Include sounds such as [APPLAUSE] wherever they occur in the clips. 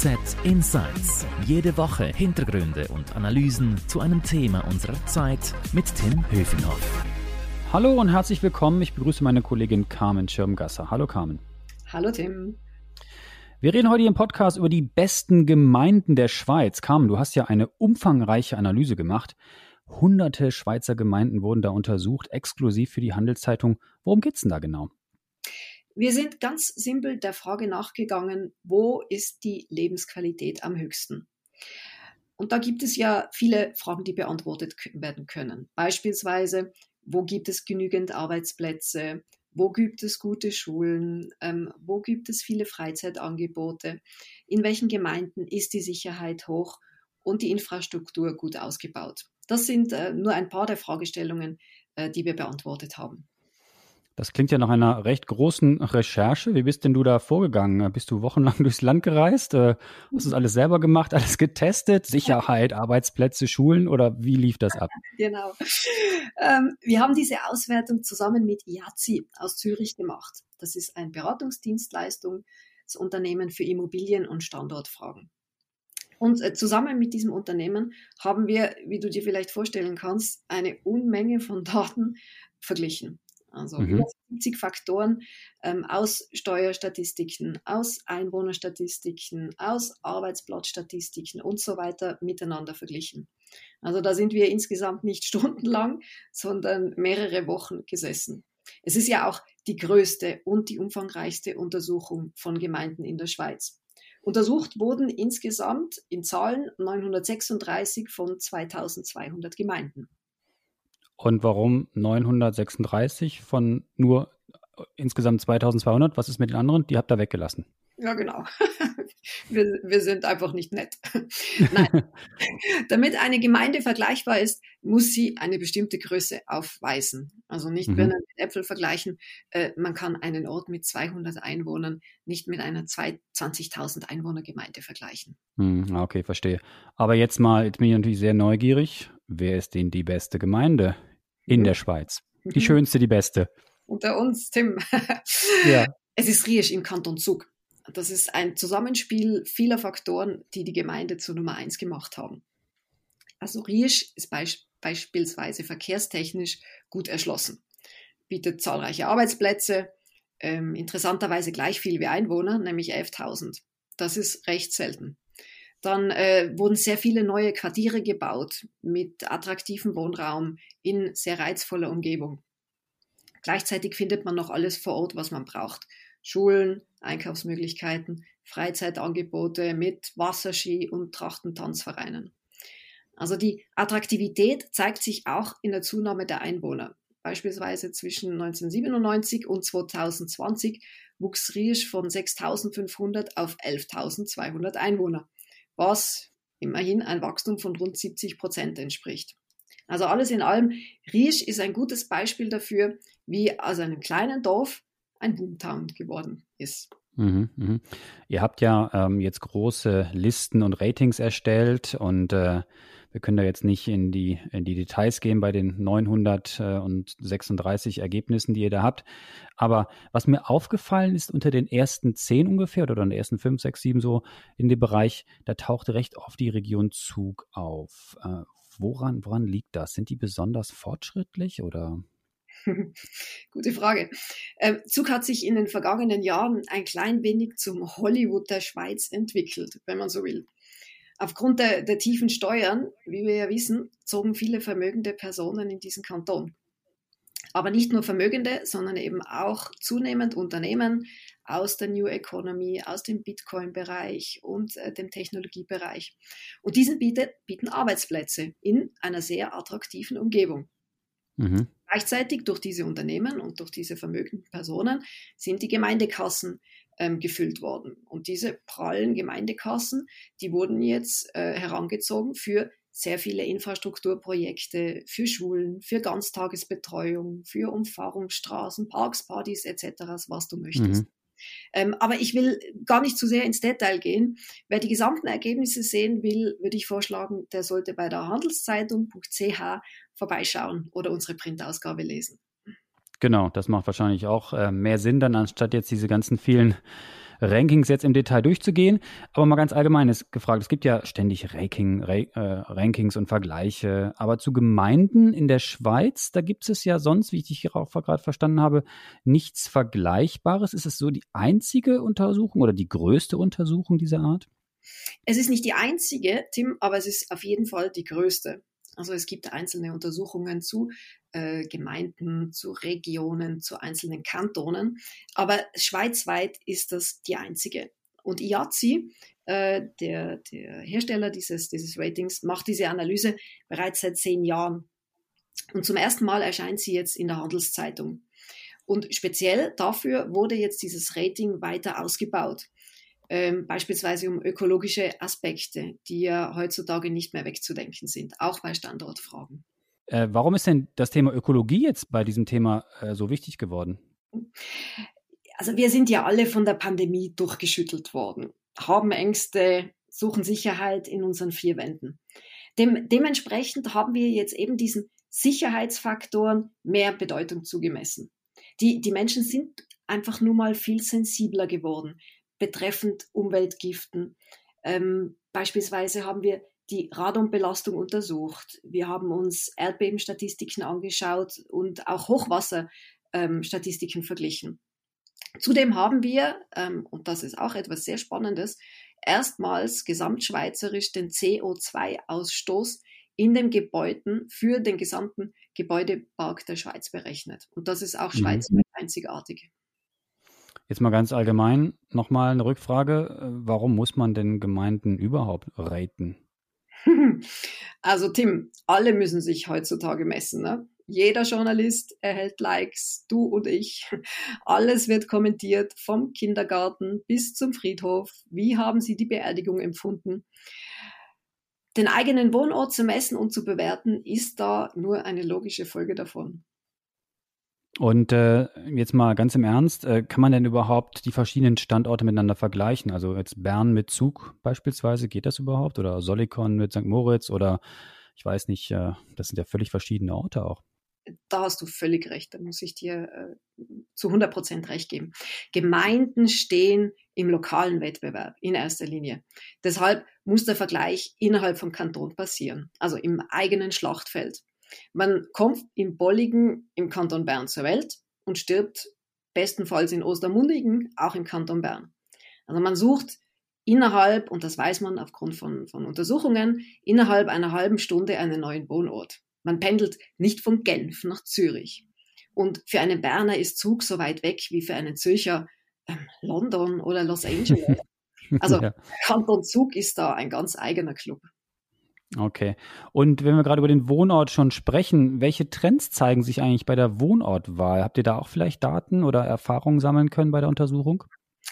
FAZ Insights. Jede Woche Hintergründe und Analysen zu einem Thema unserer Zeit mit Tim Höfinghoff. Hallo und herzlich willkommen. Ich begrüße meine Kollegin Carmen Schirmgasser. Hallo Carmen. Hallo Tim. Wir reden heute im Podcast über die besten Gemeinden der Schweiz. Carmen, du hast ja eine umfangreiche Analyse gemacht. Hunderte Schweizer Gemeinden wurden da untersucht, exklusiv für die Handelszeitung. Worum geht es denn da genau? Wir sind ganz simpel der Frage nachgegangen, wo ist die Lebensqualität am höchsten? Und da gibt es ja viele Fragen, die beantwortet werden können. Beispielsweise, wo gibt es genügend Arbeitsplätze? Wo gibt es gute Schulen? Ähm, wo gibt es viele Freizeitangebote? In welchen Gemeinden ist die Sicherheit hoch und die Infrastruktur gut ausgebaut? Das sind äh, nur ein paar der Fragestellungen, äh, die wir beantwortet haben. Das klingt ja nach einer recht großen Recherche. Wie bist denn du da vorgegangen? Bist du wochenlang [LAUGHS] durchs Land gereist? Äh, hast du das alles selber gemacht, alles getestet? Sicherheit, Arbeitsplätze, Schulen oder wie lief das ab? [LAUGHS] Genau. Ähm, wir haben diese Auswertung zusammen mit IAZI aus Zürich gemacht. Das ist ein Beratungsdienstleistungsunternehmen für Immobilien- und Standortfragen. Und äh, zusammen mit diesem Unternehmen haben wir, wie du dir vielleicht vorstellen kannst, eine Unmenge von Daten verglichen. Also mhm. 70 Faktoren ähm, aus Steuerstatistiken, aus Einwohnerstatistiken, aus Arbeitsplatzstatistiken und so weiter miteinander verglichen. Also da sind wir insgesamt nicht [LAUGHS] stundenlang, sondern mehrere Wochen gesessen. Es ist ja auch die größte und die umfangreichste Untersuchung von Gemeinden in der Schweiz. Untersucht wurden insgesamt in Zahlen 936 von 2200 Gemeinden. Und warum 936 von nur insgesamt 2200? Was ist mit den anderen? Die habt ihr weggelassen. Ja, genau. [LAUGHS] Wir, wir sind einfach nicht nett. [LAUGHS] Nein. [LAUGHS] Damit eine Gemeinde vergleichbar ist, muss sie eine bestimmte Größe aufweisen. Also nicht, mhm. wenn wir mit Äpfel vergleichen, äh, man kann einen Ort mit 200 Einwohnern nicht mit einer 20.000 Einwohner Gemeinde vergleichen. Mhm, okay, verstehe. Aber jetzt mal, jetzt bin ich natürlich sehr neugierig. Wer ist denn die beste Gemeinde? In der Schweiz. Die mhm. schönste, die beste. Unter uns, Tim. ja. Es ist Riesch im Kanton Zug. Das ist ein Zusammenspiel vieler Faktoren, die die Gemeinde zur Nummer eins gemacht haben. Also Riesch ist beisp beispielsweise verkehrstechnisch gut erschlossen, bietet zahlreiche Arbeitsplätze, ähm, interessanterweise gleich viel wie Einwohner, nämlich 11.000. Das ist recht selten. Dann äh, wurden sehr viele neue Quartiere gebaut mit attraktivem Wohnraum in sehr reizvoller Umgebung. Gleichzeitig findet man noch alles vor Ort, was man braucht. Schulen, Einkaufsmöglichkeiten, Freizeitangebote mit Wasserski und Trachtentanzvereinen. Also die Attraktivität zeigt sich auch in der Zunahme der Einwohner. Beispielsweise zwischen 1997 und 2020 wuchs Riesch von 6.500 auf 11.200 Einwohner was immerhin ein Wachstum von rund 70 Prozent entspricht. Also alles in allem, Riesch ist ein gutes Beispiel dafür, wie aus einem kleinen Dorf ein Boomtown geworden ist. Mhm, mh. Ihr habt ja ähm, jetzt große Listen und Ratings erstellt und äh, wir können da jetzt nicht in die, in die Details gehen bei den 936 Ergebnissen, die ihr da habt. Aber was mir aufgefallen ist, unter den ersten zehn ungefähr oder den ersten fünf, sechs, sieben so in dem Bereich, da tauchte recht oft die Region Zug auf. Äh, woran, woran liegt das? Sind die besonders fortschrittlich oder? [LAUGHS] Gute Frage. Ähm, Zug hat sich in den vergangenen Jahren ein klein wenig zum Hollywood der Schweiz entwickelt, wenn man so will. Aufgrund der, der tiefen Steuern, wie wir ja wissen, zogen viele vermögende Personen in diesen Kanton. Aber nicht nur Vermögende, sondern eben auch zunehmend Unternehmen aus der New Economy, aus dem Bitcoin-Bereich und äh, dem Technologiebereich. Und diesen bietet, bieten Arbeitsplätze in einer sehr attraktiven Umgebung. Mhm. Gleichzeitig durch diese Unternehmen und durch diese vermögenden Personen sind die Gemeindekassen ähm, gefüllt worden. Und diese prallen Gemeindekassen, die wurden jetzt äh, herangezogen für sehr viele Infrastrukturprojekte, für Schulen, für Ganztagesbetreuung, für Umfahrungsstraßen, Parks, Partys etc., was du möchtest. Mhm. Ähm, aber ich will gar nicht zu sehr ins Detail gehen. Wer die gesamten Ergebnisse sehen will, würde ich vorschlagen, der sollte bei der handelszeitung.ch vorbeischauen oder unsere Printausgabe lesen. Genau, das macht wahrscheinlich auch äh, mehr Sinn dann, anstatt jetzt diese ganzen vielen Rankings jetzt im Detail durchzugehen, aber mal ganz allgemein ist gefragt, es gibt ja ständig Ranking, Ra äh, Rankings und Vergleiche, aber zu Gemeinden in der Schweiz, da gibt es ja sonst, wie ich dich auch gerade verstanden habe, nichts Vergleichbares. Ist es so die einzige Untersuchung oder die größte Untersuchung dieser Art? Es ist nicht die einzige, Tim, aber es ist auf jeden Fall die größte. Also es gibt einzelne Untersuchungen zu äh, Gemeinden, zu Regionen, zu einzelnen Kantonen, aber schweizweit ist das die einzige. Und IAZI, äh, der, der Hersteller dieses, dieses Ratings, macht diese Analyse bereits seit zehn Jahren. Und zum ersten Mal erscheint sie jetzt in der Handelszeitung. Und speziell dafür wurde jetzt dieses Rating weiter ausgebaut ähm, beispielsweise um ökologische Aspekte, die ja heutzutage nicht mehr wegzudenken sind, auch bei Standortfragen. Äh, warum ist denn das Thema Ökologie jetzt bei diesem Thema äh, so wichtig geworden? Also wir sind ja alle von der Pandemie durchgeschüttelt worden, haben Ängste, suchen Sicherheit in unseren vier Wänden. Dem, dementsprechend haben wir jetzt eben diesen Sicherheitsfaktoren mehr Bedeutung zugemessen. Die, die Menschen sind einfach nur mal viel sensibler geworden betreffend Umweltgiften. Ähm, beispielsweise haben wir die Radonbelastung untersucht. Wir haben uns Erdbebenstatistiken angeschaut und auch Hochwasserstatistiken ähm, verglichen. Zudem haben wir, ähm, und das ist auch etwas sehr Spannendes, erstmals gesamtschweizerisch den CO2-Ausstoß in den Gebäuden für den gesamten Gebäudepark der Schweiz berechnet. Und das ist auch mhm. schweizweit einzigartig. Jetzt mal ganz allgemein nochmal eine Rückfrage. Warum muss man denn Gemeinden überhaupt raten? [LAUGHS] Also Tim, alle müssen sich heutzutage messen. Ne? Jeder Journalist erhält Likes, du und ich. [LAUGHS] Alles wird kommentiert, vom Kindergarten bis zum Friedhof. Wie haben Sie die Beerdigung empfunden? Den eigenen Wohnort zu messen und zu bewerten, ist da nur eine logische Folge davon. Und äh, jetzt mal ganz im Ernst, äh, kann man denn überhaupt die verschiedenen Standorte miteinander vergleichen? Also jetzt Bern mit Zug beispielsweise, geht das überhaupt? Oder Solikon mit St. Moritz oder ich weiß nicht, äh, das sind ja völlig verschiedene Orte auch. Da hast du völlig recht, da muss ich dir äh, zu 100 Prozent recht geben. Gemeinden stehen im lokalen Wettbewerb in erster Linie. Deshalb muss der Vergleich innerhalb vom Kanton passieren, also im eigenen Schlachtfeld. Man kommt im Bolligen im Kanton Bern zur Welt und stirbt bestenfalls in Ostermundigen, auch im Kanton Bern. Also man sucht innerhalb, und das weiß man aufgrund von, von Untersuchungen, innerhalb einer halben Stunde einen neuen Wohnort. Man pendelt nicht von Genf nach Zürich. Und für einen Berner ist Zug so weit weg wie für einen Zürcher ähm, London oder Los Angeles. [LAUGHS] Also ja. Kanton Zug ist da ein ganz eigener Club. Okay. Und wenn wir gerade über den Wohnort schon sprechen, welche Trends zeigen sich eigentlich bei der Wohnortwahl? Habt ihr da auch vielleicht Daten oder Erfahrungen sammeln können bei der Untersuchung?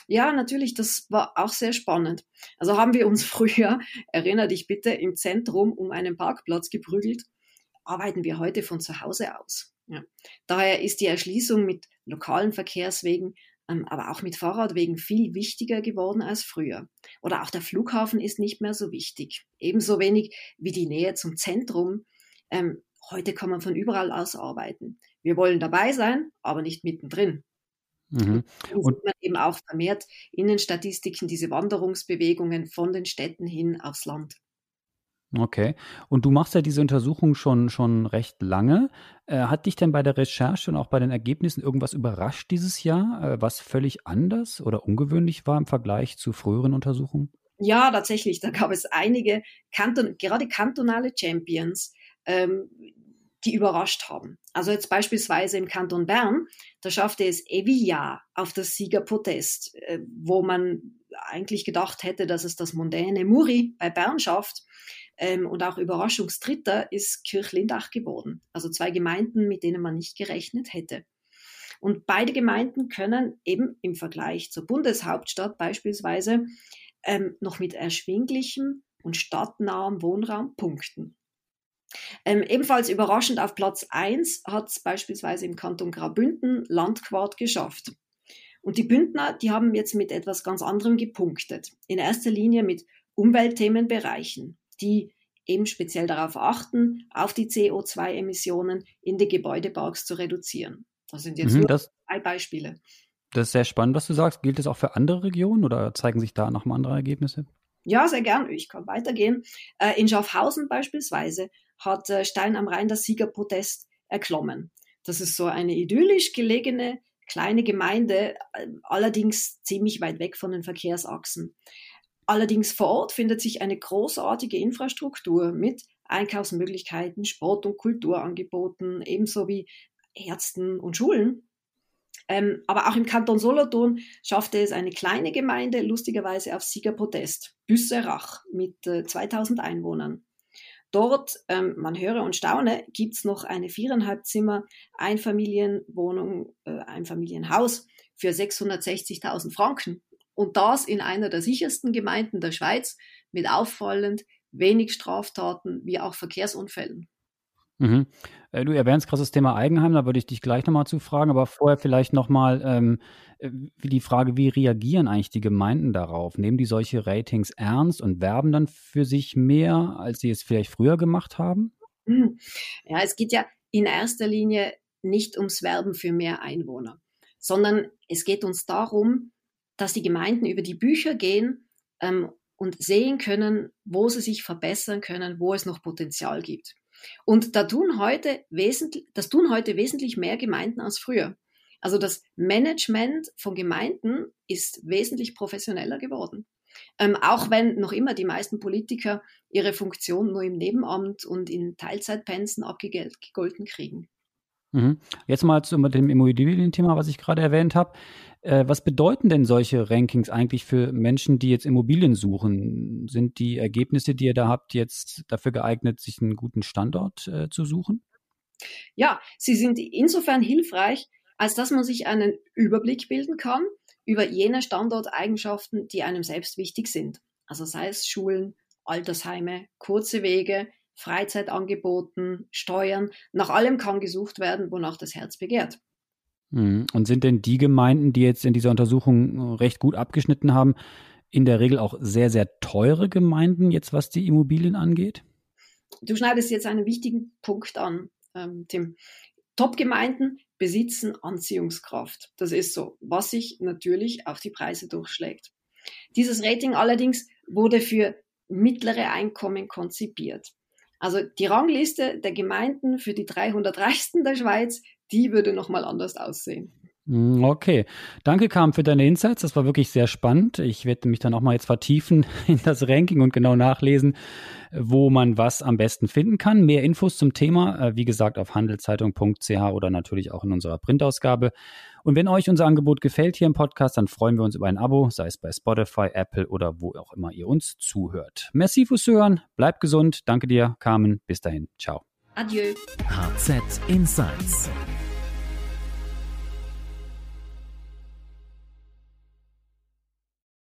Ja, natürlich, das war auch sehr spannend. Also haben wir uns [LAUGHS] früher, erinnere dich bitte, im Zentrum um einen Parkplatz geprügelt, arbeiten wir heute von zu Hause aus. Ja. Daher ist die Erschließung mit lokalen Verkehrswegen aber auch mit Fahrradwegen viel wichtiger geworden als früher. Oder auch der Flughafen ist nicht mehr so wichtig. Ebenso wenig wie die Nähe zum Zentrum. Ähm, heute kann man von überall aus arbeiten. Wir wollen dabei sein, aber nicht mittendrin. Mhm. Und sieht man eben auch vermehrt in den Statistiken diese Wanderungsbewegungen von den Städten hin aufs Land. Okay. Und du machst ja diese Untersuchung schon, schon recht lange. Äh, hat dich denn bei der Recherche und auch bei den Ergebnissen irgendwas überrascht dieses Jahr, äh, was völlig anders oder ungewöhnlich war im Vergleich zu früheren Untersuchungen? Ja, tatsächlich. Da gab es einige, Kanton, gerade kantonale Champions, ähm, die überrascht haben. Also jetzt beispielsweise im Kanton Bern, da schaffte es Evilla auf das Siegerpodest, äh, wo man eigentlich gedacht hätte, dass es das mondäne Muri bei Bern schafft. Ähm, und auch Überraschungsdritter ist Kirchlindach geworden. Also zwei Gemeinden, mit denen man nicht gerechnet hätte. Und beide Gemeinden können eben im Vergleich zur Bundeshauptstadt beispielsweise ähm, noch mit erschwinglichem und stadtnahem Wohnraum punkten. Ähm, ebenfalls überraschend auf Platz 1 hat es beispielsweise im Kanton Graubünden Landquart geschafft. Und die Bündner, die haben jetzt mit etwas ganz anderem gepunktet. In erster Linie mit Umweltthemenbereichen die eben speziell darauf achten, auf die CO2-Emissionen in den Gebäudeparks zu reduzieren. Das sind jetzt mhm, nur das, zwei Beispiele. Das ist sehr spannend, was du sagst. Gilt das auch für andere Regionen oder zeigen sich da noch mal andere Ergebnisse? Ja, sehr gern. Ich kann weitergehen. Äh, in Schaffhausen beispielsweise hat äh, Stein am Rhein das Siegerprotest erklommen. Das ist so eine idyllisch gelegene kleine Gemeinde, äh, allerdings ziemlich weit weg von den Verkehrsachsen. Allerdings vor Ort findet sich eine großartige Infrastruktur mit Einkaufsmöglichkeiten, Sport- und Kulturangeboten, ebenso wie Ärzten und Schulen. Ähm, aber auch im Kanton Solothurn schaffte es eine kleine Gemeinde lustigerweise auf Siegerprotest, Büsserach mit äh, 2000 Einwohnern. Dort, ähm, man höre und staune, gibt es noch eine viereinhalb Zimmer Einfamilienwohnung, äh, Einfamilienhaus für 660.000 Franken. Und das in einer der sichersten Gemeinden der Schweiz mit auffallend wenig Straftaten wie auch Verkehrsunfällen. Mhm. Äh, du erwähnst gerade das Thema Eigenheim, da würde ich dich gleich nochmal zu fragen, aber vorher vielleicht nochmal ähm, äh, die Frage, wie reagieren eigentlich die Gemeinden darauf? Nehmen die solche Ratings ernst und werben dann für sich mehr, als sie es vielleicht früher gemacht haben? Hm. Ja, es geht ja in erster Linie nicht ums Werben für mehr Einwohner, sondern es geht uns darum, dass die Gemeinden über die Bücher gehen ähm, und sehen können, wo sie sich verbessern können, wo es noch Potenzial gibt. Und da tun heute wesentlich, das tun heute wesentlich mehr Gemeinden als früher. Also das Management von Gemeinden ist wesentlich professioneller geworden. Ähm, auch wenn noch immer die meisten Politiker ihre Funktion nur im Nebenamt und in Teilzeitpensen abgegolten kriegen. Mhm. Jetzt mal zu dem Immobilienthema, was ich gerade erwähnt habe. Äh, was bedeuten denn solche Rankings eigentlich für Menschen, die jetzt Immobilien suchen? Sind die Ergebnisse, die ihr da habt, jetzt dafür geeignet, sich einen guten Standort äh, zu suchen? Ja, sie sind insofern hilfreich, als dass man sich einen Überblick bilden kann über jene Standorteigenschaften, die einem selbst wichtig sind. Also sei es Schulen, Altersheime, kurze Wege, Freizeitangeboten, Steuern. Nach allem kann gesucht werden, wonach das Herz begehrt. Mhm. Und sind denn die Gemeinden, die jetzt in dieser Untersuchung äh, recht gut abgeschnitten haben, in der Regel auch sehr, sehr teure Gemeinden, jetzt was die Immobilien angeht? Du schneidest jetzt einen wichtigen Punkt an, ähm, Tim. Top-Gemeinden besitzen Anziehungskraft. Das ist so, was sich natürlich auf die Preise durchschlägt. Dieses Rating allerdings wurde für mittlere Einkommen konzipiert. Also die Rangliste der Gemeinden für die 300 Reichsten der Schweiz die würde nochmal anders aussehen. Hm, okay. Danke, Carmen, für deine Insights. Das war wirklich sehr spannend. Ich werde mich dann auch mal jetzt vertiefen [LAUGHS] in das Ranking und genau nachlesen, wo man was am besten finden kann. Mehr Infos zum Thema, äh, wie gesagt, auf handelszeitung.ch oder natürlich auch in unserer Printausgabe. Und wenn euch unser Angebot gefällt hier im Podcast, dann freuen wir uns über ein Abo, sei es bei Spotify, Apple oder wo auch immer ihr uns zuhört. Merci fürs Zuhören. Bleibt gesund. Danke dir, Carmen. Bis dahin. Ciao. Adieu. HZ Insights